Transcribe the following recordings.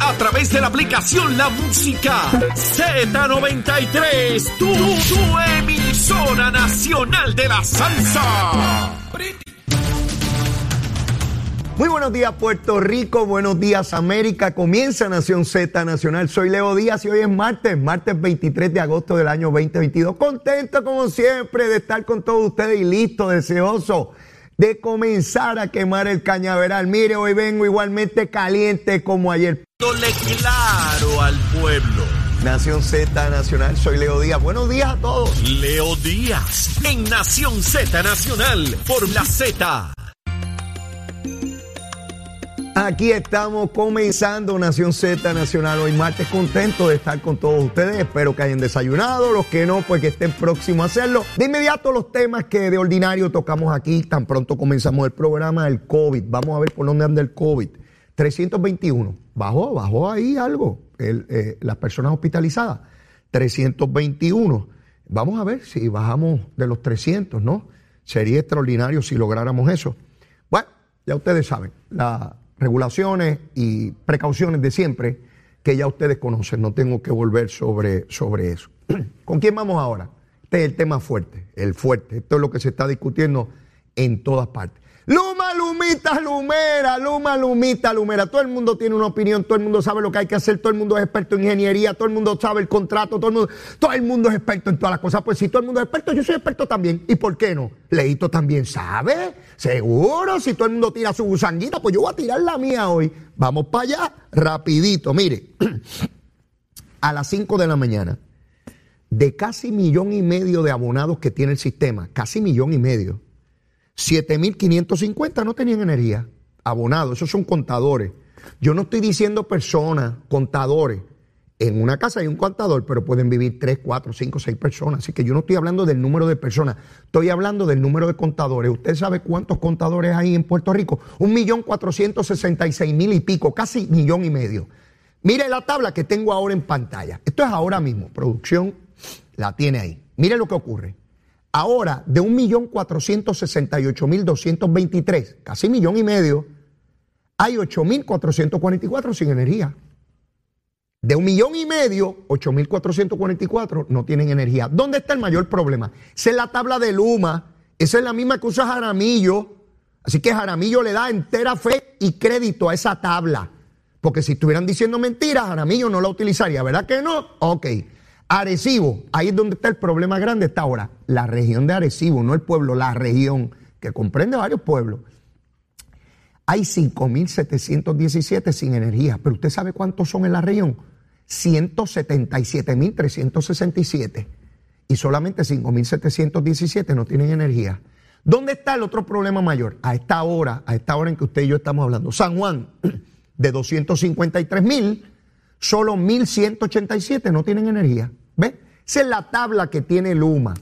A través de la aplicación La Música Z93. Tu, tu emisora nacional de la salsa. Muy buenos días Puerto Rico, buenos días América, comienza Nación Z Nacional, soy Leo Díaz y hoy es martes, martes 23 de agosto del año 2022, contento como siempre de estar con todos ustedes y listo, deseoso de comenzar a quemar el cañaveral. Mire, hoy vengo igualmente caliente como ayer. Claro al pueblo. Nación Z Nacional, soy Leo Díaz, buenos días a todos. Leo Díaz en Nación Z Nacional por la Z. Aquí estamos comenzando Nación Z Nacional hoy martes, contento de estar con todos ustedes. Espero que hayan desayunado, los que no, pues que estén próximos a hacerlo. De inmediato los temas que de ordinario tocamos aquí, tan pronto comenzamos el programa del COVID. Vamos a ver por dónde anda el COVID. 321, bajó, bajó ahí algo, eh, las personas hospitalizadas. 321. Vamos a ver si bajamos de los 300, ¿no? Sería extraordinario si lográramos eso. Bueno, ya ustedes saben, la regulaciones y precauciones de siempre que ya ustedes conocen, no tengo que volver sobre, sobre eso. ¿Con quién vamos ahora? Este es el tema fuerte, el fuerte. Esto es lo que se está discutiendo en todas partes. Luma, Lumita, Lumera, Luma, Lumita, Lumera. Todo el mundo tiene una opinión, todo el mundo sabe lo que hay que hacer, todo el mundo es experto en ingeniería, todo el mundo sabe el contrato, todo el mundo, todo el mundo es experto en todas las cosas. Pues si todo el mundo es experto, yo soy experto también. ¿Y por qué no? Leito también sabe, seguro. Si todo el mundo tira su gusanguita, pues yo voy a tirar la mía hoy. Vamos para allá, rapidito. Mire, a las 5 de la mañana, de casi millón y medio de abonados que tiene el sistema, casi millón y medio 7.550 no tenían energía. Abonados, esos son contadores. Yo no estoy diciendo personas, contadores. En una casa hay un contador, pero pueden vivir 3, 4, 5, 6 personas. Así que yo no estoy hablando del número de personas, estoy hablando del número de contadores. ¿Usted sabe cuántos contadores hay en Puerto Rico? Un millón cuatrocientos sesenta y seis mil y pico, casi millón y medio. Mire la tabla que tengo ahora en pantalla. Esto es ahora mismo. Producción la tiene ahí. Mire lo que ocurre. Ahora, de 1.468.223, casi millón y medio, hay 8.444 sin energía. De un millón y medio, 8.444 no tienen energía. ¿Dónde está el mayor problema? Esa es la tabla de Luma, esa es la misma que usa Jaramillo. Así que Jaramillo le da entera fe y crédito a esa tabla. Porque si estuvieran diciendo mentiras, Jaramillo no la utilizaría, ¿verdad que no? Ok. Arecibo, ahí es donde está el problema grande, está ahora. La región de Arecibo, no el pueblo, la región, que comprende varios pueblos. Hay 5.717 sin energía, pero ¿usted sabe cuántos son en la región? 177.367. Y solamente 5.717 no tienen energía. ¿Dónde está el otro problema mayor? A esta hora, a esta hora en que usted y yo estamos hablando. San Juan, de 253.000, solo 1.187 no tienen energía. ¿Ve? Esa es la tabla que tiene Luma.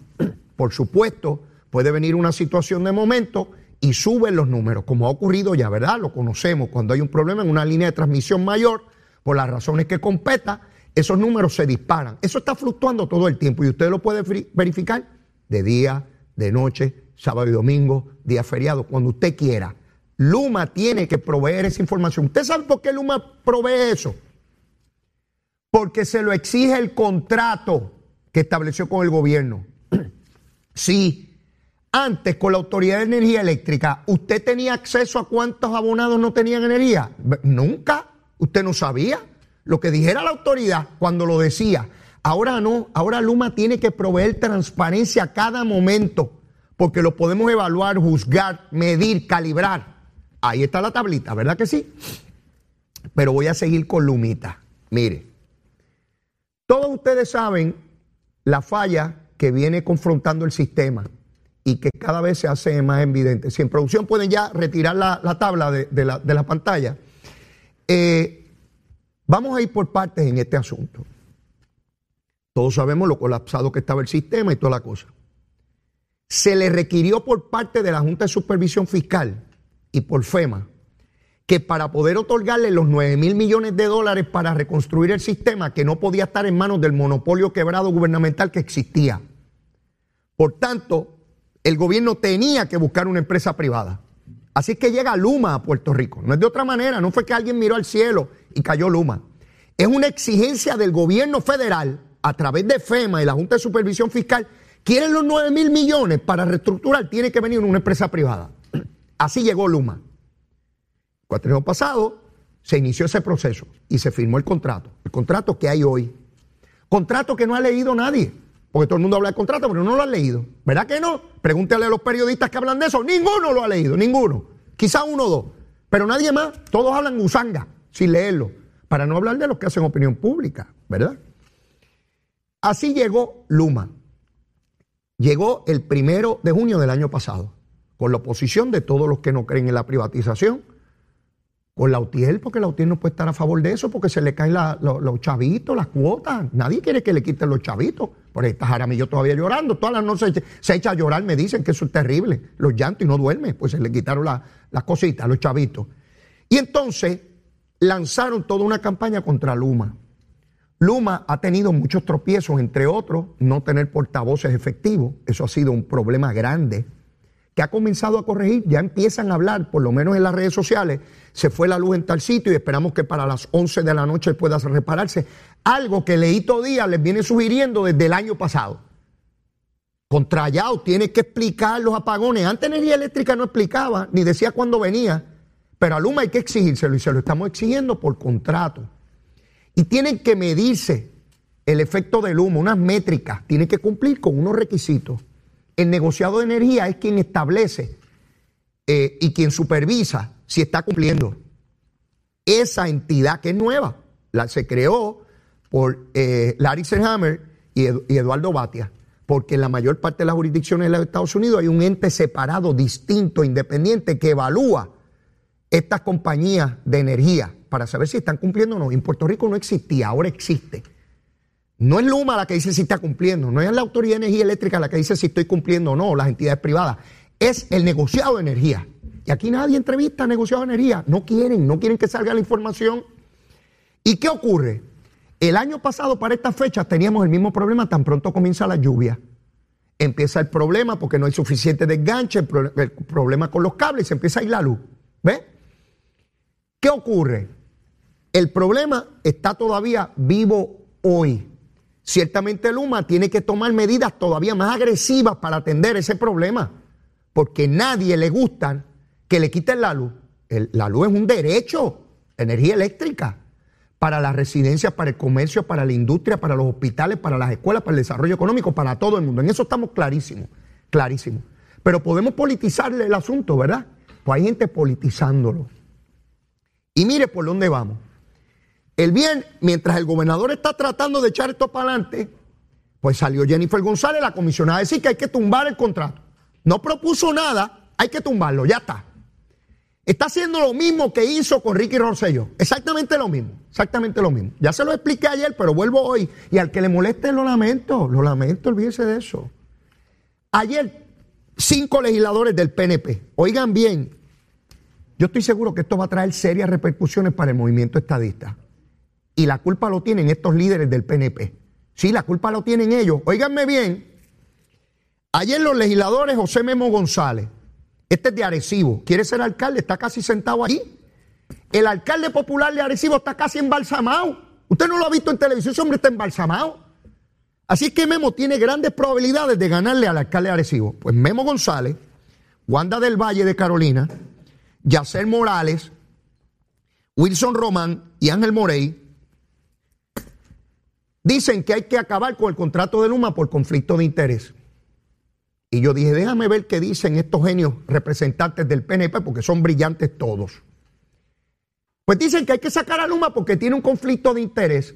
Por supuesto, puede venir una situación de momento y suben los números, como ha ocurrido ya, ¿verdad? Lo conocemos. Cuando hay un problema en una línea de transmisión mayor, por las razones que competa, esos números se disparan. Eso está fluctuando todo el tiempo y usted lo puede verificar de día, de noche, sábado y domingo, día feriado, cuando usted quiera. Luma tiene que proveer esa información. ¿Usted sabe por qué Luma provee eso? Porque se lo exige el contrato que estableció con el gobierno. sí, antes con la Autoridad de Energía Eléctrica, ¿usted tenía acceso a cuántos abonados no tenían energía? Nunca. Usted no sabía lo que dijera la autoridad cuando lo decía. Ahora no, ahora Luma tiene que proveer transparencia a cada momento, porque lo podemos evaluar, juzgar, medir, calibrar. Ahí está la tablita, ¿verdad que sí? Pero voy a seguir con Lumita. Mire, todos ustedes saben la falla que viene confrontando el sistema y que cada vez se hace más evidente. Si en producción pueden ya retirar la, tabla de, la, pantalla. Eh, Vamos a ir por partes en este asunto. Todos sabemos lo colapsado que estaba el sistema y toda la cosa. Se le requirió por parte de la Junta de Supervisión Fiscal y por FEMA que para poder otorgarle los 9 mil millones de dólares para reconstruir el sistema, que no podía estar en manos del monopolio quebrado gubernamental que existía. Por tanto, el gobierno tenía que buscar una empresa privada. Así que llega Luma a Puerto Rico. No es de otra manera, no fue que alguien miró al cielo y cayó Luma. Es una exigencia del gobierno federal a través de FEMA y la Junta de Supervisión Fiscal. Quieren los 9 mil millones para reestructurar, tiene que venir una empresa privada. Así llegó Luma años pasado se inició ese proceso y se firmó el contrato. El contrato que hay hoy. Contrato que no ha leído nadie. Porque todo el mundo habla de contrato, pero no lo ha leído. ¿Verdad que no? Pregúntale a los periodistas que hablan de eso. Ninguno lo ha leído, ninguno. Quizá uno o dos. Pero nadie más. Todos hablan usanga sin leerlo. Para no hablar de los que hacen opinión pública, ¿verdad? Así llegó Luma. Llegó el primero de junio del año pasado, con la oposición de todos los que no creen en la privatización con la UTIEL, porque la UTIEL no puede estar a favor de eso, porque se le caen los chavitos, las cuotas. Nadie quiere que le quiten los chavitos. Por ahí está Jaramillo todavía llorando. Todas las noches se, echa a llorar, me dicen que eso es terrible. Los llantos y no duerme, pues se le quitaron las cositas, los chavitos. Y entonces lanzaron toda una campaña contra Luma. Luma ha tenido muchos tropiezos, entre otros, no tener portavoces efectivos. Eso ha sido un problema grande que ha comenzado a corregir, ya empiezan a hablar, por lo menos en las redes sociales, se fue la luz en tal sitio y esperamos que para las 11 de la noche pueda repararse. Algo que Leito Díaz les viene sugiriendo desde el año pasado. Contrallado tiene que explicar los apagones. Antes Energía Eléctrica no explicaba, ni decía cuándo venía, pero a Luma hay que exigírselo y se lo estamos exigiendo por contrato. Y tienen que medirse el efecto del humo, unas métricas, tienen que cumplir con unos requisitos. El negociado de energía es quien establece eh, y quien supervisa si está cumpliendo. Esa entidad que es nueva, la, se creó por eh, Larry Serhammer y, Eduardo Batia, porque en la mayor parte de las jurisdicciones de los Estados Unidos hay un ente separado, distinto, independiente, que evalúa estas compañías de energía para saber si están cumpliendo o no. En Puerto Rico no existía, ahora existe. No es Luma la que dice si está cumpliendo, no es la Autoridad de Energía Eléctrica la que dice si estoy cumpliendo o no, las entidades privadas. Es el negociado de energía. Y aquí nadie entrevista a negociado de energía. No quieren, no quieren que salga la información. ¿Y qué ocurre? El año pasado, para estas fechas, teníamos el mismo problema tan pronto comienza la lluvia. Empieza el problema porque no hay suficiente desganche, el, problema con los cables, se empieza a ir la luz. ¿Ve? ¿Qué ocurre? El problema está todavía vivo hoy. Ciertamente Luma tiene que tomar medidas todavía más agresivas para atender ese problema, porque nadie le gusta que le quiten la luz. la luz es un derecho, energía eléctrica, para las residencias, para el comercio, para la industria, para los hospitales, para las escuelas, para el desarrollo económico, para todo el mundo. En eso estamos clarísimos, clarísimos. Pero podemos politizarle el asunto, ¿verdad? Pues hay gente politizándolo. Y mire por dónde vamos. El bien, mientras el gobernador está tratando de echar esto para adelante, pues salió Jennifer González, la comisionada, a decir que hay que tumbar el contrato. No propuso nada, hay que tumbarlo, ya está. Está haciendo lo mismo que hizo con Ricky Rosselló. Exactamente lo mismo, exactamente lo mismo. Ya se lo expliqué ayer, pero vuelvo hoy. Y al que le moleste, lo lamento, lo lamento, olvídese de eso. Ayer, cinco legisladores del PNP, oigan bien, yo estoy seguro que esto va a traer serias repercusiones para el movimiento estadista y la culpa lo tienen estos líderes del PNP. Sí, la culpa lo tienen ellos. Óiganme bien, ayer los legisladores José Memo González, este es de Arecibo, quiere ser alcalde, está casi sentado allí. El alcalde popular de Arecibo está casi embalsamado. Usted no lo ha visto en televisión, ese hombre está embalsamado. Así que Memo tiene grandes probabilidades de ganarle al alcalde de Arecibo. Pues Memo González, Wanda del Valle de Carolina, Yacer Morales, Wilson Román y Ángel Morey Dicen que hay que acabar con el contrato de Luma por conflicto de interés. Y yo dije, déjame ver qué dicen estos genios representantes del PNP, porque son brillantes todos. Pues dicen que hay que sacar a Luma porque tiene un conflicto de interés,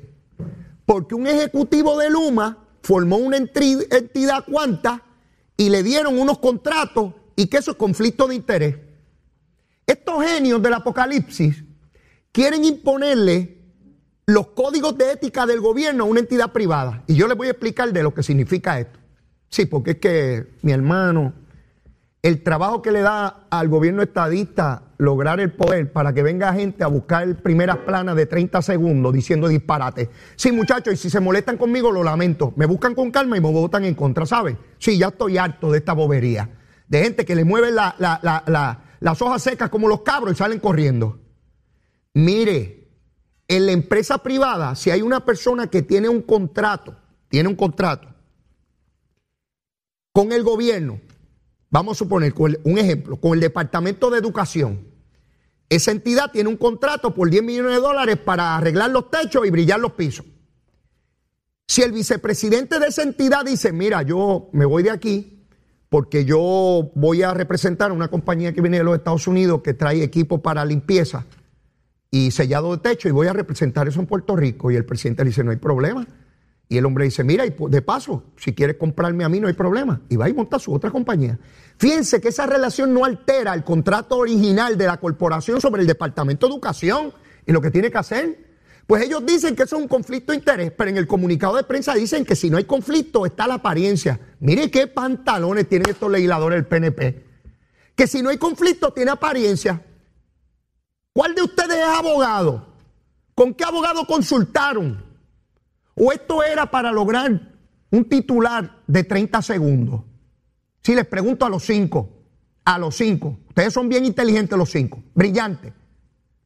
porque un ejecutivo de Luma formó una entidad cuanta y le dieron unos contratos y que eso es conflicto de interés. Estos genios del apocalipsis quieren imponerle los códigos de ética del gobierno a una entidad privada. Y yo les voy a explicar de lo que significa esto. Sí, porque es que mi hermano, el trabajo que le da al gobierno estadista lograr el poder para que venga gente a buscar primeras planas de 30 segundos diciendo disparate. Sí, muchachos, y si se molestan conmigo, lo lamento. Me buscan con calma y me votan en contra, ¿saben? Sí, ya estoy harto de esta bobería. De gente que le mueve las hojas secas como los cabros y salen corriendo. Mire, en la empresa privada, si hay una persona que tiene un contrato, tiene un contrato con el gobierno, vamos a suponer, un ejemplo, con el Departamento de Educación, esa entidad tiene un contrato por 10 millones de dólares para arreglar los techos y brillar los pisos. Si el vicepresidente de esa entidad dice, mira, yo me voy de aquí porque yo voy a representar a una compañía que viene de los Estados Unidos que trae equipo para limpieza y sellado de techo y voy a representar eso en Puerto Rico. Y el presidente le dice, no hay problema. Y el hombre dice, mira, y de paso, si quieres comprarme a mí no hay problema. Y va y monta su otra compañía. Fíjense que esa relación no altera el contrato original de la corporación sobre el Departamento de Educación y lo que tiene que hacer. Pues ellos dicen que eso es un conflicto de interés, pero en el comunicado de prensa dicen que si no hay conflicto está la apariencia. Mire qué pantalones tienen estos legisladores del PNP. Que si no hay conflicto tiene apariencia. ¿Cuál de ustedes es abogado? ¿Con qué abogado consultaron? ¿O esto era para lograr un titular de 30 segundos? Si les pregunto a los cinco, a los cinco, ustedes son bien inteligentes los cinco, brillantes,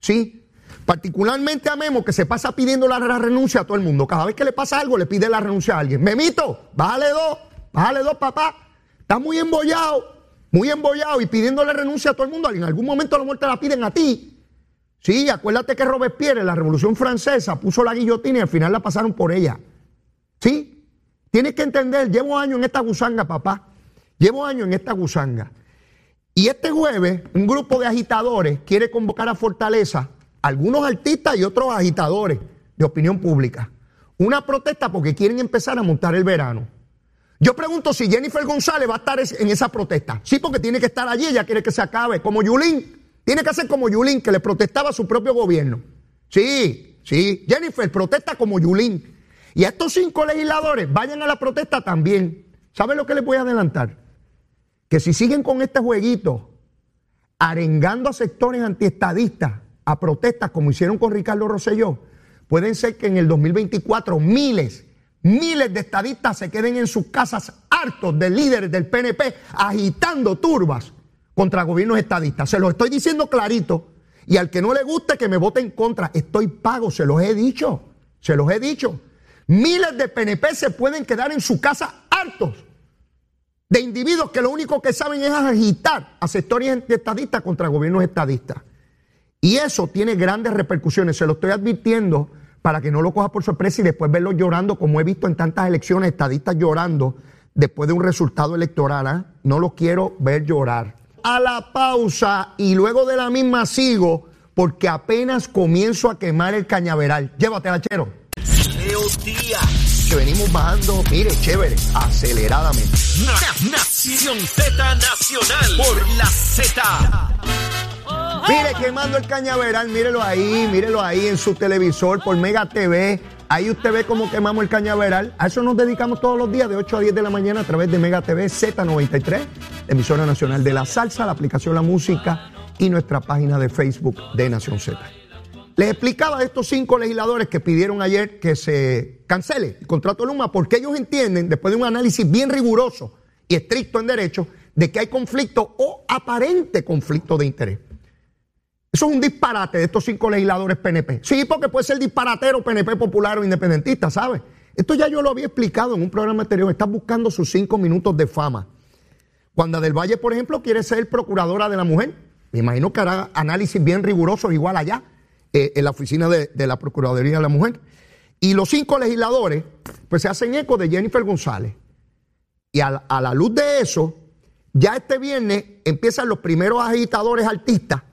¿sí? Particularmente a Memo que se pasa pidiendo la renuncia a todo el mundo. Cada vez que le pasa algo le pide la renuncia a alguien. Memito, bájale dos, bájale dos, papá. Está muy embollado, muy embollado y pidiéndole renuncia a todo el mundo. En algún momento la muerte la piden a ti. Sí, acuérdate que Robespierre la Revolución Francesa puso la guillotina y al final la pasaron por ella. ¿Sí? Tienes que entender, llevo años en esta gusanga, papá. Llevo años en esta gusanga. Y este jueves, un grupo de agitadores quiere convocar a Fortaleza, algunos artistas y otros agitadores de opinión pública. Una protesta porque quieren empezar a montar el verano. Yo pregunto si Jennifer González va a estar en esa protesta. Sí, porque tiene que estar allí, ella quiere que se acabe, como Yulín. Tiene que hacer como Yulín, que le protestaba a su propio gobierno. Sí, sí. Jennifer protesta como Yulín. Y a estos cinco legisladores vayan a la protesta también. ¿Saben lo que les voy a adelantar? Que si siguen con este jueguito, arengando a sectores antiestadistas a protestas como hicieron con Ricardo Rosselló, pueden ser que en el 2024 miles, miles de estadistas se queden en sus casas hartos de líderes del PNP agitando turbas contra gobiernos estadistas. Se lo estoy diciendo clarito. Y al que no le guste que me vote en contra, estoy pago, se los he dicho. Se los he dicho. Miles de PNP se pueden quedar en su casa hartos de individuos que lo único que saben es agitar a sectores estadistas contra gobiernos estadistas. Y eso tiene grandes repercusiones. Se lo estoy advirtiendo para que no lo coja por sorpresa y después verlo llorando, como he visto en tantas elecciones, estadistas llorando después de un resultado electoral. ¿ah? No lo quiero ver llorar a la pausa y luego de la misma sigo porque apenas comienzo a quemar el cañaveral. Llévatela, chero. Que venimos bajando, mire, chévere, aceleradamente. Nación Z Nacional por la Z. Mire, quemando el cañaveral, mírelo ahí, mírelo ahí en su televisor por Mega TV Ahí usted ve cómo quemamos el cañaveral. A eso nos dedicamos todos los días de 8 a 10 de la mañana a través de Mega TV Z93, emisora nacional de la salsa, la aplicación La Música y nuestra página de Facebook de Nación Z. Les explicaba a estos cinco legisladores que pidieron ayer que se cancele el contrato de Luma porque ellos entienden, después de un análisis bien riguroso y estricto en derecho, de que hay conflicto o aparente conflicto de interés. Eso es un disparate de estos cinco legisladores PNP. Sí, porque puede ser disparatero PNP popular o independentista, ¿sabes? Esto ya yo lo había explicado en un programa anterior. Está buscando sus cinco minutos de fama. Cuando Del Valle, por ejemplo, quiere ser procuradora de la mujer, me imagino que hará análisis bien rigurosos igual allá, eh, en la oficina de, la Procuraduría de la Mujer. Y los cinco legisladores, pues se hacen eco de Jennifer González. Y a la luz de eso, ya este viernes empiezan los primeros agitadores artistas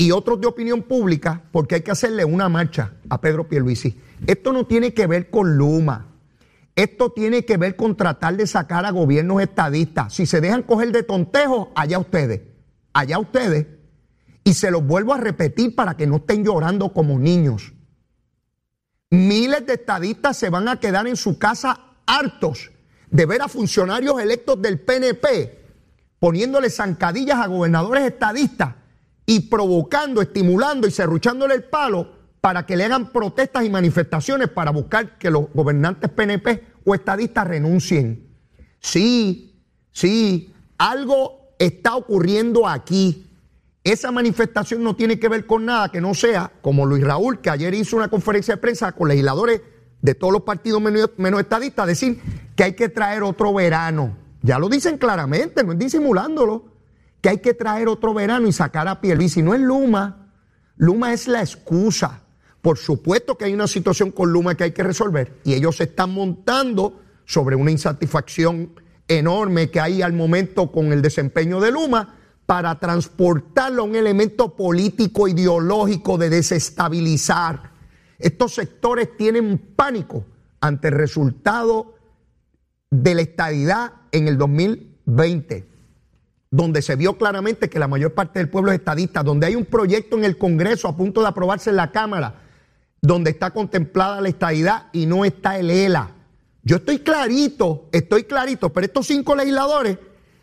y otros de opinión pública porque hay que hacerle una marcha a Pedro Pierluisi. Esto no tiene que ver con Luma. Esto tiene que ver con tratar de sacar a gobiernos estadistas. Si se dejan coger de tontejo, allá ustedes. Allá ustedes. Y se los vuelvo a repetir para que no estén llorando como niños. Miles de estadistas se van a quedar en su casa hartos de ver a funcionarios electos del PNP poniéndole zancadillas a gobernadores estadistas y provocando, estimulando y cerruchándole el palo para que le hagan protestas y manifestaciones para buscar que los gobernantes PNP o estadistas renuncien. Sí, sí, algo está ocurriendo aquí. Esa manifestación no tiene que ver con nada que no sea como Luis Raúl, que ayer hizo una conferencia de prensa con legisladores de todos los partidos menos, menos estadistas, decir que hay que traer otro verano. Ya lo dicen claramente, no es disimulándolo, que hay que traer otro verano y sacar a si No es Luma, Luma es la excusa. Por supuesto que hay una situación con Luma que hay que resolver y ellos se están montando sobre una insatisfacción enorme que hay al momento con el desempeño de Luma para transportarlo a un elemento político ideológico de desestabilizar. Estos sectores tienen pánico ante el resultado de la estadidad en el 2020, donde se vio claramente que la mayor parte del pueblo es estadista, donde hay un proyecto en el Congreso a punto de aprobarse en la Cámara, donde está contemplada la estadidad y no está el ELA. Yo estoy clarito, estoy clarito, pero estos cinco legisladores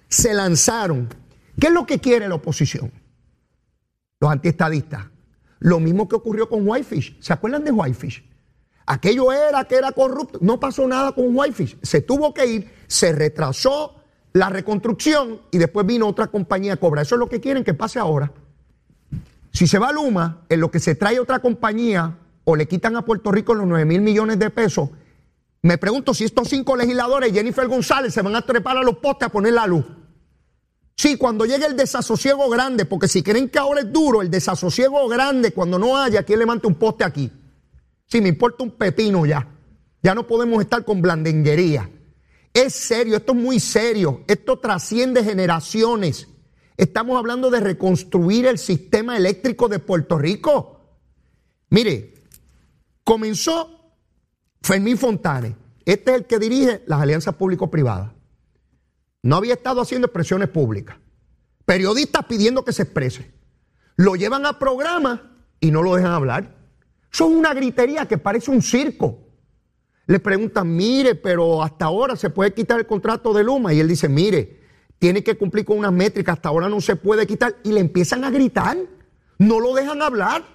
se lanzaron. ¿Qué es lo que quiere la oposición? Los antiestadistas. Lo mismo que ocurrió con Whitefish. ¿Se acuerdan de Whitefish? Aquello era que era corrupto. No pasó nada con Whitefish. Se tuvo que ir, se retrasó la reconstrucción y después vino otra compañía a cobrar. Eso es lo que quieren que pase ahora. Si se va Luma, en lo que se trae otra compañía o le quitan a Puerto Rico los 9 mil millones de pesos, me pregunto si estos cinco legisladores, Jennifer González, se van a trepar a los postes a poner la luz. Sí, cuando llegue el desasosiego grande, porque si creen que ahora es duro, el desasosiego grande, cuando no haya, quien levante un poste aquí. Sí, me importa un pepino ya. Ya no podemos estar con blandenguería. Es serio, esto es muy serio. Esto trasciende generaciones. Estamos hablando de reconstruir el sistema eléctrico de Puerto Rico. Mire, comenzó Fermín Fontane. Este es el que dirige las alianzas público-privadas. No había estado haciendo expresiones públicas. Periodistas pidiendo que se exprese. Lo llevan a programa y no lo dejan hablar. Son una gritería que parece un circo. Le preguntan, mire, pero hasta ahora se puede quitar el contrato de Luma. Y él dice, mire, tiene que cumplir con unas métricas, hasta ahora no se puede quitar. Y le empiezan a gritar. No lo dejan hablar.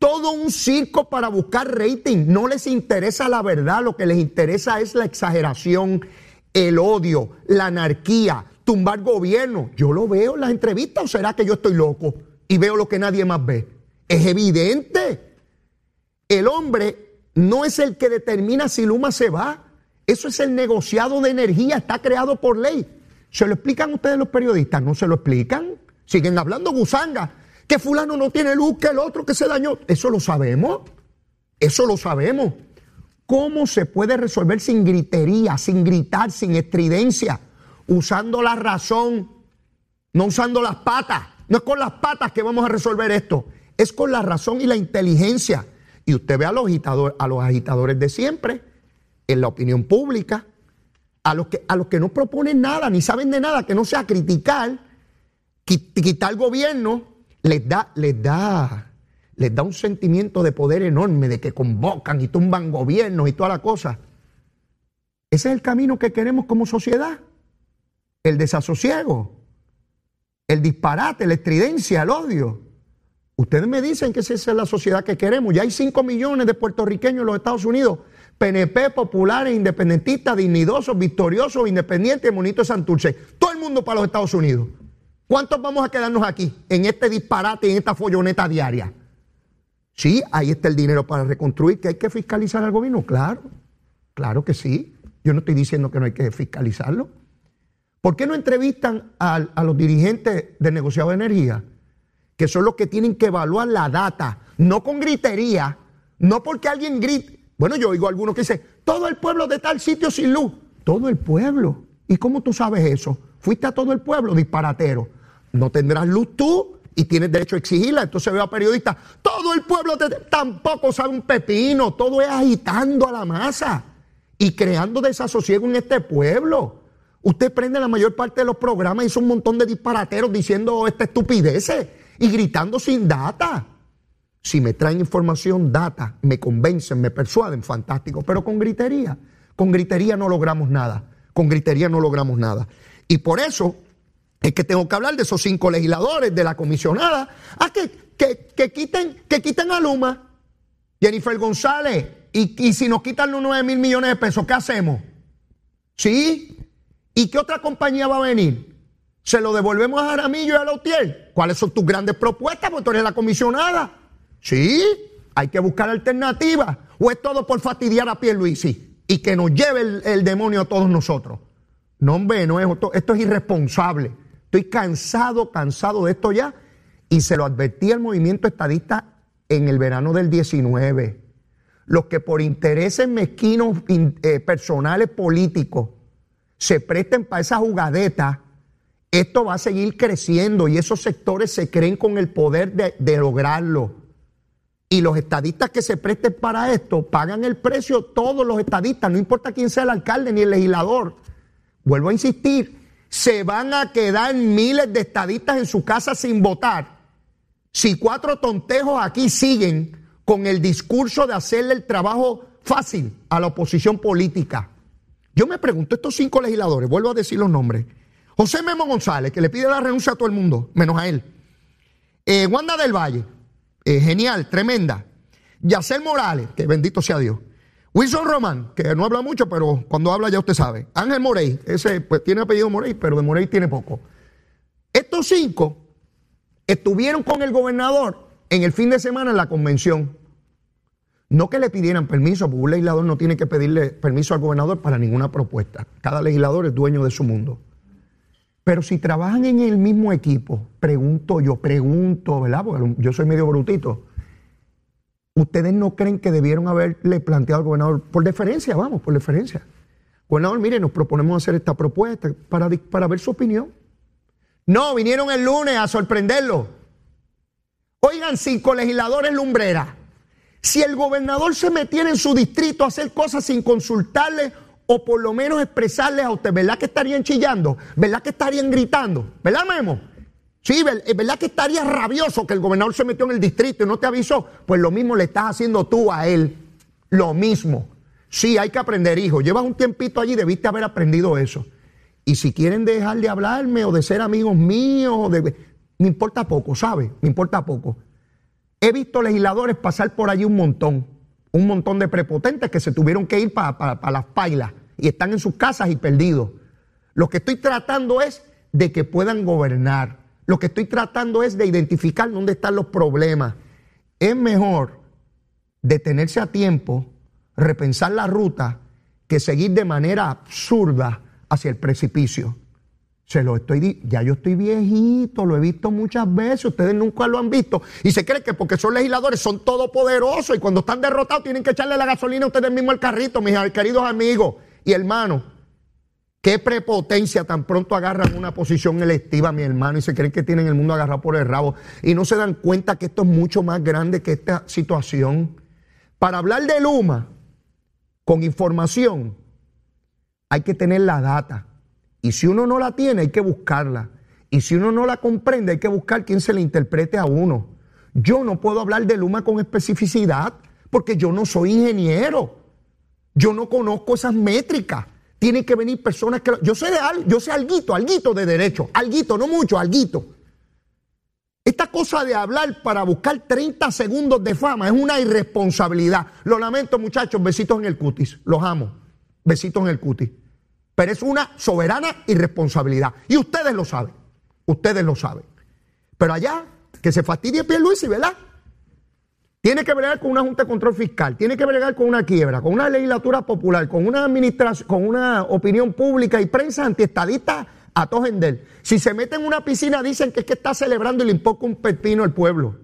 Todo un circo para buscar rating. No les interesa la verdad, lo que les interesa es la exageración, el odio, la anarquía, tumbar gobierno. Yo lo veo en las entrevistas o será que yo estoy loco y veo lo que nadie más ve. Es evidente. El hombre no es el que determina si Luma se va. Eso es el negociado de energía, está creado por ley. ¿Se lo explican ustedes los periodistas? ¿No se lo explican? Siguen hablando gusanga, que fulano no tiene luz, que el otro que se dañó. Eso lo sabemos. Eso lo sabemos. ¿Cómo se puede resolver sin gritería, sin gritar, sin estridencia, usando la razón, no usando las patas? No es con las patas que vamos a resolver esto, es con la razón y la inteligencia. Y usted ve a los, agitadores, de siempre, en la opinión pública, a los, que, a los que no proponen nada, ni saben de nada, que no sea criticar, quitar gobierno, les da, les da, les da un sentimiento de poder enorme, de que convocan y tumban gobiernos y toda la cosa. Ese es el camino que queremos como sociedad. El desasosiego, el disparate, la estridencia, el odio. Ustedes me dicen que esa es la sociedad que queremos. Ya hay 5 millones de puertorriqueños en los Estados Unidos. PNP, populares, independentistas, dignidosos, victoriosos, independientes, monitos de Santurce. Todo el mundo para los Estados Unidos. ¿Cuántos vamos a quedarnos aquí en este disparate, en esta folloneta diaria? Sí, ahí está el dinero para reconstruir, que hay que fiscalizar al gobierno. Claro, claro que sí. Yo no estoy diciendo que no hay que fiscalizarlo. ¿Por qué no entrevistan a, a los dirigentes del negociado de energía? Que son los que tienen que evaluar la data, no con gritería, no porque alguien grite. Bueno, yo oigo a algunos que dicen, todo el pueblo de tal sitio sin luz. Todo el pueblo. ¿Y cómo tú sabes eso? Fuiste a todo el pueblo, disparatero. No tendrás luz tú y tienes derecho a exigirla. Entonces veo a periodistas, todo el pueblo tampoco sabe un pepino, todo es agitando a la masa y creando desasosiego en este pueblo. Usted prende la mayor parte de los programas y hizo un montón de disparateros diciendo esta estupidez y gritando sin data. Si me traen información, data, me convencen, me persuaden, fantástico. Pero con gritería, con gritería no logramos nada. Con gritería no logramos nada. Y por eso es que tengo que hablar de esos cinco legisladores, de la comisionada, a ah, que, que, quiten, que quiten a Luma. Jennifer González, y, y si nos quitan los 9 mil millones de pesos, ¿qué hacemos? ¿Sí? ¿Y qué otra compañía va a venir? ¿Se lo devolvemos a Jaramillo y a Lautier? ¿Cuáles son tus grandes propuestas? Porque tú eres la comisionada. Sí, hay que buscar alternativas. ¿O es todo por fastidiar a Pierluisi y que nos lleve el, demonio a todos nosotros? No, hombre, no es, esto, esto es irresponsable. Estoy cansado, cansado de esto ya. Y se lo advertí al movimiento estadista en el verano del 19. Los que por intereses mezquinos eh, personales políticos se presten para esa jugadeta, esto va a seguir creciendo y esos sectores se creen con el poder de, de lograrlo. Y los estadistas que se presten para esto pagan el precio, todos los estadistas, no importa quién sea el alcalde ni el legislador. Vuelvo a insistir, se van a quedar miles de estadistas en su casa sin votar. Si cuatro tontejos aquí siguen con el discurso de hacerle el trabajo fácil a la oposición política. Yo me pregunto, estos cinco legisladores, vuelvo a decir los nombres. José Memo González, que le pide la renuncia a todo el mundo, menos a él. Eh, Wanda del Valle, eh, genial, tremenda. Yacel Morales, que bendito sea Dios. Wilson Román, que no habla mucho, pero cuando habla ya usted sabe. Ángel Morey, ese pues tiene apellido Morey, pero de Morey tiene poco. Estos cinco estuvieron con el gobernador en el fin de semana en la convención. No que le pidieran permiso, porque un legislador no tiene que pedirle permiso al gobernador para ninguna propuesta. Cada legislador es dueño de su mundo. Pero si trabajan en el mismo equipo, pregunto yo, pregunto, ¿verdad? Porque yo soy medio brutito. ¿Ustedes no creen que debieron haberle planteado al gobernador, por deferencia, vamos, por deferencia? Gobernador, mire, nos proponemos hacer esta propuesta para, para ver su opinión. No, vinieron el lunes a sorprenderlo. Oigan, cinco legisladores lumbreras. Si el gobernador se metiera en su distrito a hacer cosas sin consultarle o por lo menos expresarle a usted, ¿verdad que estarían chillando? ¿Verdad que estarían gritando? ¿Verdad, Memo? Sí, ¿es verdad que estaría rabioso que el gobernador se metió en el distrito y no te avisó? Pues lo mismo le estás haciendo tú a él. Lo mismo. Sí, hay que aprender, hijo. Llevas un tiempito allí, debiste haber aprendido eso. Y si quieren dejar de hablarme o de ser amigos míos, de... me importa poco, ¿sabe? Me importa poco. He visto legisladores pasar por allí un montón, un montón de prepotentes que se tuvieron que ir para las pailas y están en sus casas y perdidos. Lo que estoy tratando es de que puedan gobernar lo que estoy tratando es de identificar dónde están los problemas. Es mejor detenerse a tiempo, repensar la ruta, que seguir de manera absurda hacia el precipicio. Se lo estoy ya yo estoy viejito, lo he visto muchas veces, ustedes nunca lo han visto y se cree que porque son legisladores son todopoderosos y cuando están derrotados tienen que echarle la gasolina a ustedes mismos al carrito, mis queridos amigos y hermanos. Qué prepotencia tan pronto agarran una posición electiva, mi hermano, y se creen que tienen el mundo agarrado por el rabo. Y no se dan cuenta que esto es mucho más grande que esta situación. Para hablar de Luma, con información, hay que tener la data. Y si uno no la tiene, hay que buscarla. Y si uno no la comprende, hay que buscar quien se la interprete a uno. Yo no puedo hablar de Luma con especificidad porque yo no soy ingeniero. Yo no conozco esas métricas tienen que venir personas que... Yo sé de algo, yo sé alguito, alguito de derecho, alguito, no mucho, alguito. Esta cosa de hablar para buscar 30 segundos de fama es una irresponsabilidad. Lo lamento, muchachos, besitos en el cutis. Los amo. Besitos en el cutis. Pero es una soberana irresponsabilidad. Y ustedes lo saben. Ustedes lo saben. Pero allá, que se fastidie Pierluisi, ¿verdad? Tiene que bregar con una Junta de Control Fiscal, tiene que bregar con una quiebra, con una legislatura popular, con una administración, con una opinión pública y prensa antiestadista a Tojendel. Si se mete en una piscina dicen que es que está celebrando y le impoca un pepino al pueblo.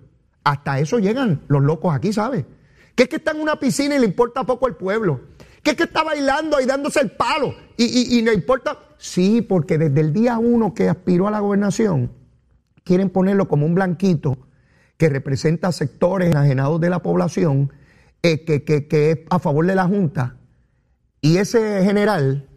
Hasta eso llegan los locos aquí, ¿sabes? Que es que está en una piscina y le importa poco al pueblo. Que es que está bailando y dándose el palo y, y le importa. Sí, porque desde el día uno que aspiró a la gobernación, quieren ponerlo como un blanquito que representa sectores enajenados de la población, eh, que, es a favor de la Junta, y ese general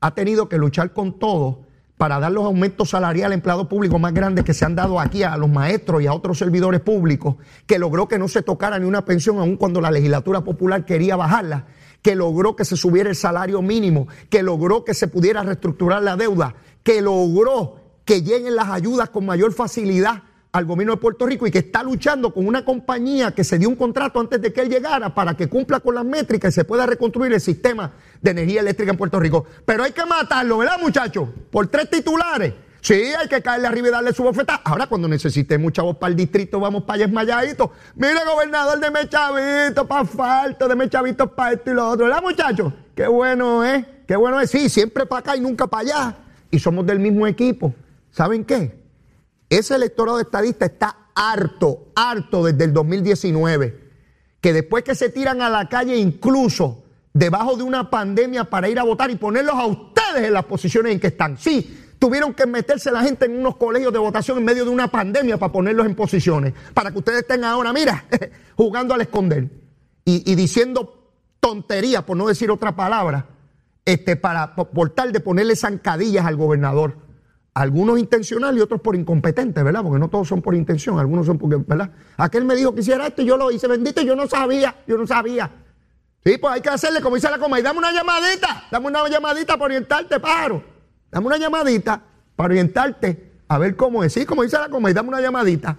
ha tenido que luchar con todo para dar los aumentos salariales a empleados públicos más grandes que se han dado aquí a los maestros y a otros servidores públicos, que logró que no se tocara ni una pensión aun cuando la legislatura popular quería bajarla, que logró que se subiera el salario mínimo, que logró que se pudiera reestructurar la deuda, que logró que lleguen las ayudas con mayor facilidad al gobierno de Puerto Rico y que está luchando con una compañía que se dio un contrato antes de que él llegara para que cumpla con las métricas y se pueda reconstruir el sistema de energía eléctrica en Puerto Rico. Pero hay que matarlo, ¿verdad, muchachos? Por tres titulares. Sí, hay que caerle arriba y darle su bofeta. Ahora, cuando necesitemos chavos para el distrito, vamos para allá esmayaditos. Mire, gobernador, deme chavito para falta, deme chavitos para esto y lo otro. ¿Verdad, muchachos? Qué bueno ¿eh? Qué bueno. Sí, siempre para acá y nunca para allá. Y somos del mismo equipo. ¿Saben qué? Ese electorado estadista está harto, harto desde el 2019. Que después que se tiran a la calle incluso debajo de una pandemia para ir a votar y ponerlos a ustedes en las posiciones en que están. Sí, tuvieron que meterse la gente en unos colegios de votación en medio de una pandemia para ponerlos en posiciones, para que ustedes estén ahora, mira, jugando al esconder y, diciendo tonterías, por no decir otra palabra, este, para, por tal de ponerle zancadillas al gobernador. Algunos intencional y otros por incompetentes, ¿verdad? Porque no todos son por intención, algunos son porque, ¿verdad? Aquel me dijo que hiciera esto y yo lo hice, bendito, yo no sabía, yo no sabía. Sí, pues hay que hacerle como dice la coma y dame una llamadita, dame una llamadita para orientarte, pájaro. Dame una llamadita para orientarte a ver cómo es. Sí, como dice la coma y dame una llamadita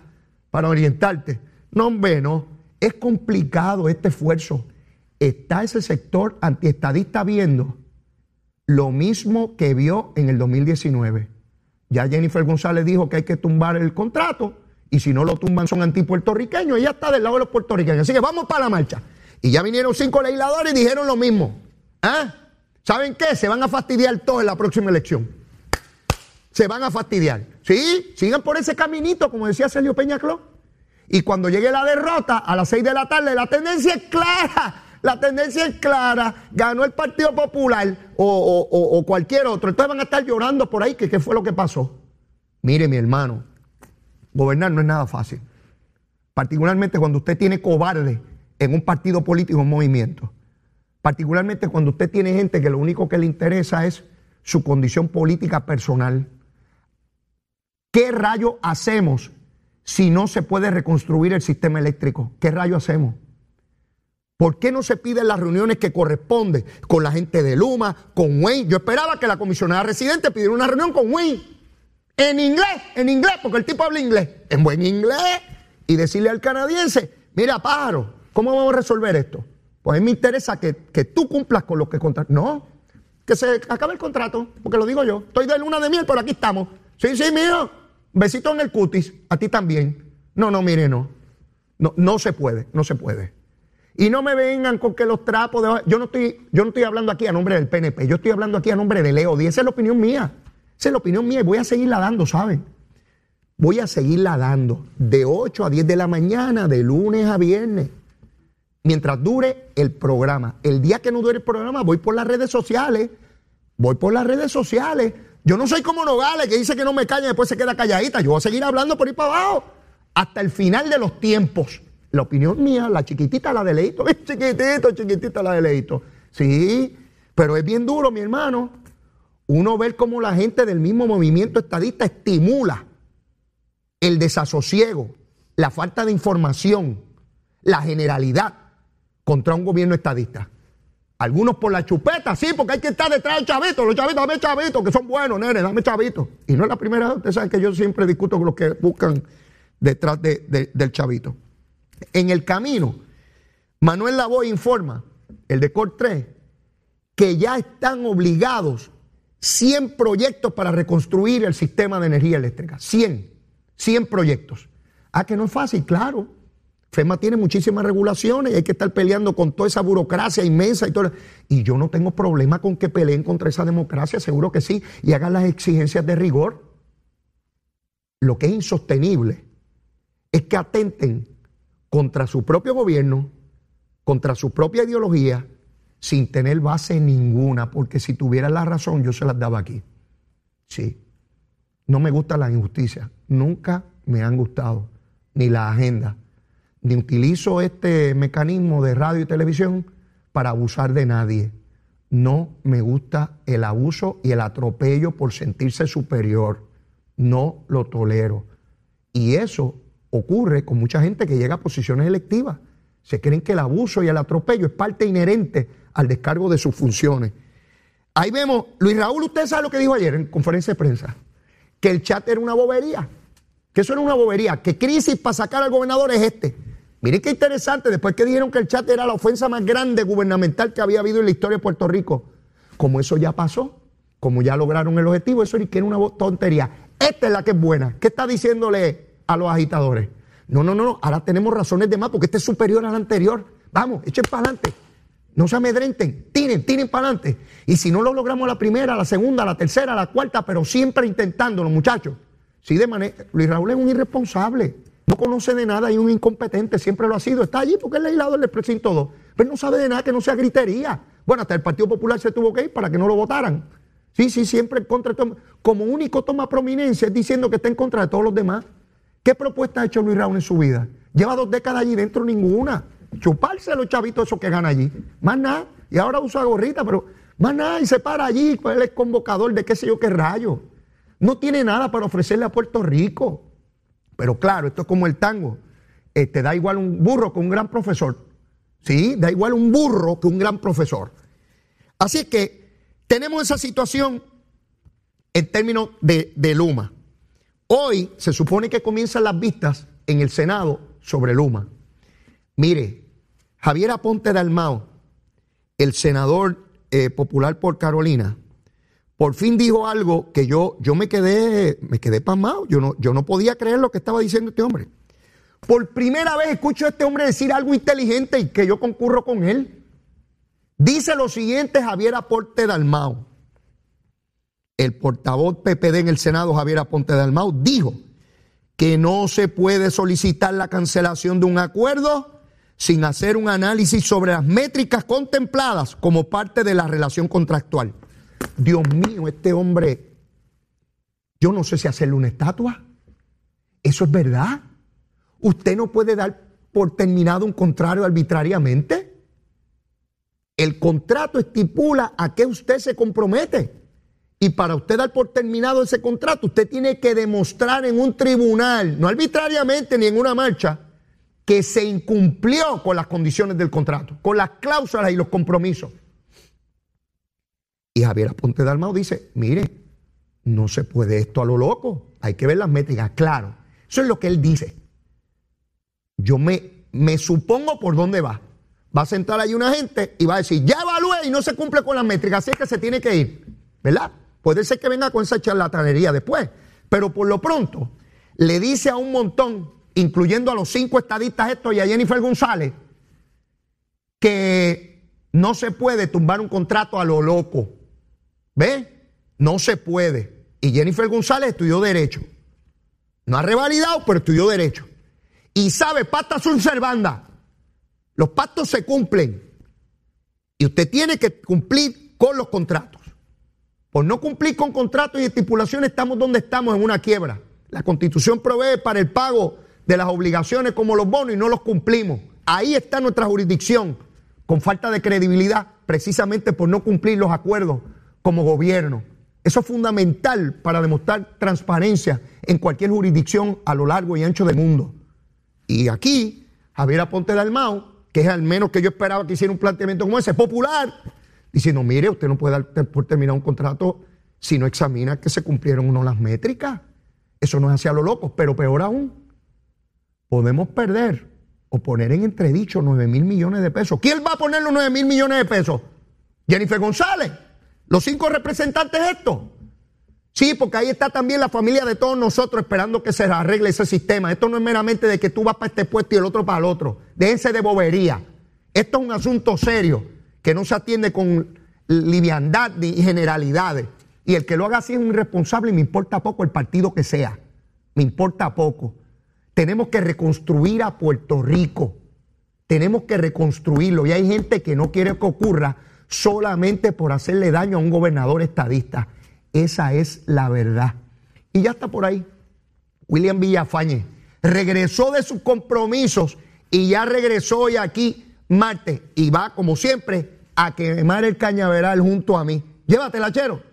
para orientarte. No, hombre, no. Es complicado este esfuerzo. Está ese sector antiestadista viendo lo mismo que vio en el 2019 ya Jennifer González dijo que hay que tumbar el contrato y si no lo tumban son antipuertorriqueños. Ella está del lado de los puertorriqueños. Así que vamos para la marcha. Y ya vinieron cinco legisladores y dijeron lo mismo. ¿Ah? ¿Saben qué? Se van a fastidiar todos en la próxima elección. Se van a fastidiar. Sí, sigan por ese caminito, como decía Sergio Peñacló. Y cuando llegue la derrota a las seis de la tarde, la tendencia es clara la tendencia es clara, ganó el Partido Popular o, cualquier otro. Entonces van a estar llorando por ahí que qué fue lo que pasó. Mire, mi hermano, gobernar no es nada fácil. Particularmente cuando usted tiene cobarde en un partido político, un movimiento. Particularmente cuando usted tiene gente que lo único que le interesa es su condición política personal. ¿Qué rayo hacemos si no se puede reconstruir el sistema eléctrico? ¿Qué rayo hacemos? ¿Por qué no se piden las reuniones que corresponden con la gente de Luma, con Wayne? Yo esperaba que la comisionada residente pidiera una reunión con Wayne. En inglés, en inglés, porque el tipo habla inglés. En buen inglés. Y decirle al canadiense, mira, pájaro, ¿cómo vamos a resolver esto? Pues a mí me interesa que, tú cumplas con lo que contrato. No, que se acabe el contrato, porque lo digo yo. Estoy de luna de miel, pero aquí estamos. Sí, sí, mío. Besito en el cutis, a ti también. No, no, mire, no. No, no se puede, no se puede. Y no me vengan con que los trapos de... Yo no estoy, yo no estoy hablando aquí a nombre del PNP, yo estoy hablando aquí a nombre de Leo. Esa es la opinión mía. Esa es la opinión mía y voy a seguirla dando, ¿saben? Voy a seguirla dando de 8 a 10 de la mañana, de lunes a viernes, mientras dure el programa. El día que no dure el programa, voy por las redes sociales. Voy por las redes sociales. Yo no soy como Nogales, que dice que no me calla y después se queda calladita. Yo voy a seguir hablando por ahí para abajo hasta el final de los tiempos. La opinión mía, la chiquitita, la de Leito. Chiquitito, chiquitita, la de Leito. Sí, pero es bien duro, mi hermano. Uno ver cómo la gente del mismo movimiento estadista estimula el desasosiego, la falta de información, la generalidad contra un gobierno estadista. Algunos por la chupeta, sí, porque hay que estar detrás del chavito. Los chavitos, dame chavitos, que son buenos, nene, dame chavitos. Y no es la primera vez, ustedes saben que yo siempre discuto con los que buscan detrás del chavito. En el camino, Manuel Lavoy informa, el de COR 3, que ya están obligados 100 proyectos para reconstruir el sistema de energía eléctrica. 100, 100 proyectos. Ah, que no es fácil, claro. FEMA tiene muchísimas regulaciones y hay que estar peleando con toda esa burocracia inmensa y todo. Y yo no tengo problema con que peleen contra esa democracia, seguro que sí, y hagan las exigencias de rigor. Lo que es insostenible es que atenten contra su propio gobierno, contra su propia ideología, sin tener base ninguna, porque si tuviera la razón yo se las daba aquí. Sí, no me gusta la injusticia, nunca me han gustado, ni la agenda, ni utilizo este mecanismo de radio y televisión para abusar de nadie. No me gusta el abuso y el atropello por sentirse superior. No lo tolero. Y eso ocurre con mucha gente que llega a posiciones electivas. Se creen que el abuso y el atropello es parte inherente al descargo de sus funciones. Ahí vemos, Luis Raúl, usted sabe lo que dijo ayer en conferencia de prensa, que el chat era una bobería, que eso era una bobería, que crisis para sacar al gobernador es este. Miren qué interesante, después que dijeron que el chat era la ofensa más grande gubernamental que había habido en la historia de Puerto Rico, como eso ya pasó, como ya lograron el objetivo, eso ni que era una tontería. Esta es la que es buena. ¿Qué está diciéndole a los agitadores? No, no, no, ahora tenemos razones de más porque este es superior al anterior. Vamos, echen para adelante. No se amedrenten, tiren, tiren para adelante. Y si no lo logramos la primera, la segunda, la tercera, la cuarta, pero siempre intentándolo, muchachos. Sí, de manera. Luis Raúl es un irresponsable. No conoce de nada y un incompetente, siempre lo ha sido. Está allí porque es legislador del precinto todo. Pero no sabe de nada que no sea gritería. Bueno, hasta el Partido Popular se tuvo que ir para que no lo votaran. Sí, sí, siempre en contra de Como único toma prominencia es diciendo que está en contra de todos los demás. ¿Qué propuesta ha hecho Luis Raúl en su vida? Lleva dos décadas allí dentro, ninguna. Chuparse a los chavitos esos que ganan allí. Más nada. Y ahora usa gorrita, pero más nada. Y se para allí. Él es convocador de qué sé yo qué rayo. No tiene nada para ofrecerle a Puerto Rico. Pero claro, esto es como el tango. Te este, da igual un burro que un gran profesor. ¿Sí? Da igual un burro que un gran profesor. Así que tenemos esa situación en términos de Luma. Hoy se supone que comienzan las vistas en el Senado sobre Luma. Mire, Javier Aponte Dalmao, el senador eh, popular por Carolina, por fin dijo algo que yo, yo me quedé, me quedé pasmado. Yo no, yo no podía creer lo que estaba diciendo este hombre. Por primera vez escucho a este hombre decir algo inteligente y que yo concurro con él. Dice lo siguiente Javier Aponte Dalmao. El portavoz PPD en el Senado, Javier Aponte Dalmao, dijo que no se puede solicitar la cancelación de un acuerdo sin hacer un análisis sobre las métricas contempladas como parte de la relación contractual. Dios mío, este hombre, yo no sé si hacerle una estatua. Eso es verdad. Usted no puede dar por terminado un contrato arbitrariamente. El contrato estipula a qué usted se compromete. Y para usted dar por terminado ese contrato, usted tiene que demostrar en un tribunal, no arbitrariamente ni en una marcha, que se incumplió con las condiciones del contrato, con las cláusulas y los compromisos. Y Javier Aponte Dalmau dice, mire, no se puede esto a lo loco, hay que ver las métricas, claro. Eso es lo que él dice. Yo me, me supongo por dónde va. Va a sentar ahí una gente y va a decir, ya evalué y no se cumple con las métricas, así es que se tiene que ir. ¿Verdad? Puede ser que venga con esa charlatanería después. Pero por lo pronto, le dice a un montón, incluyendo a los cinco estadistas estos y a Jennifer González, que no se puede tumbar un contrato a lo loco. ¿Ve? No se puede. Y Jennifer González estudió Derecho. No ha revalidado, pero estudió Derecho. Y sabe, pacta sunt servanda. Los pactos se cumplen. Y usted tiene que cumplir con los contratos. Por no cumplir con contratos y estipulaciones estamos donde estamos, en una quiebra. La constitución provee para el pago de las obligaciones como los bonos y no los cumplimos. Ahí está nuestra jurisdicción, con falta de credibilidad, precisamente por no cumplir los acuerdos como gobierno. Eso es fundamental para demostrar transparencia en cualquier jurisdicción a lo largo y ancho del mundo. Y aquí, Javier Aponte de Almao, que es al menos que yo esperaba que hiciera un planteamiento como ese, popular, diciendo, mire, usted no puede dar por terminar un contrato si no examina que se cumplieron o no las métricas. Eso no es hacia lo loco, pero peor aún, podemos perder o poner en entredicho 9 mil millones de pesos. ¿Quién va a poner los 9 mil millones de pesos? Jennifer González. Los cinco representantes estos. Sí, porque ahí está también la familia de todos nosotros esperando que se arregle ese sistema. Esto no es meramente de que tú vas para este puesto y el otro para el otro. Déjense de bobería. Esto es un asunto serio que no se atiende con liviandad ni generalidades. Y el que lo haga así es un irresponsable y me importa poco el partido que sea. Me importa poco. Tenemos que reconstruir a Puerto Rico. Tenemos que reconstruirlo. Y hay gente que no quiere que ocurra solamente por hacerle daño a un gobernador estadista. Esa es la verdad. Y ya está por ahí. William Villafañe regresó de sus compromisos y ya regresó hoy aquí martes y va, como siempre, a quemar el cañaveral junto a mí. Llévatela, chero.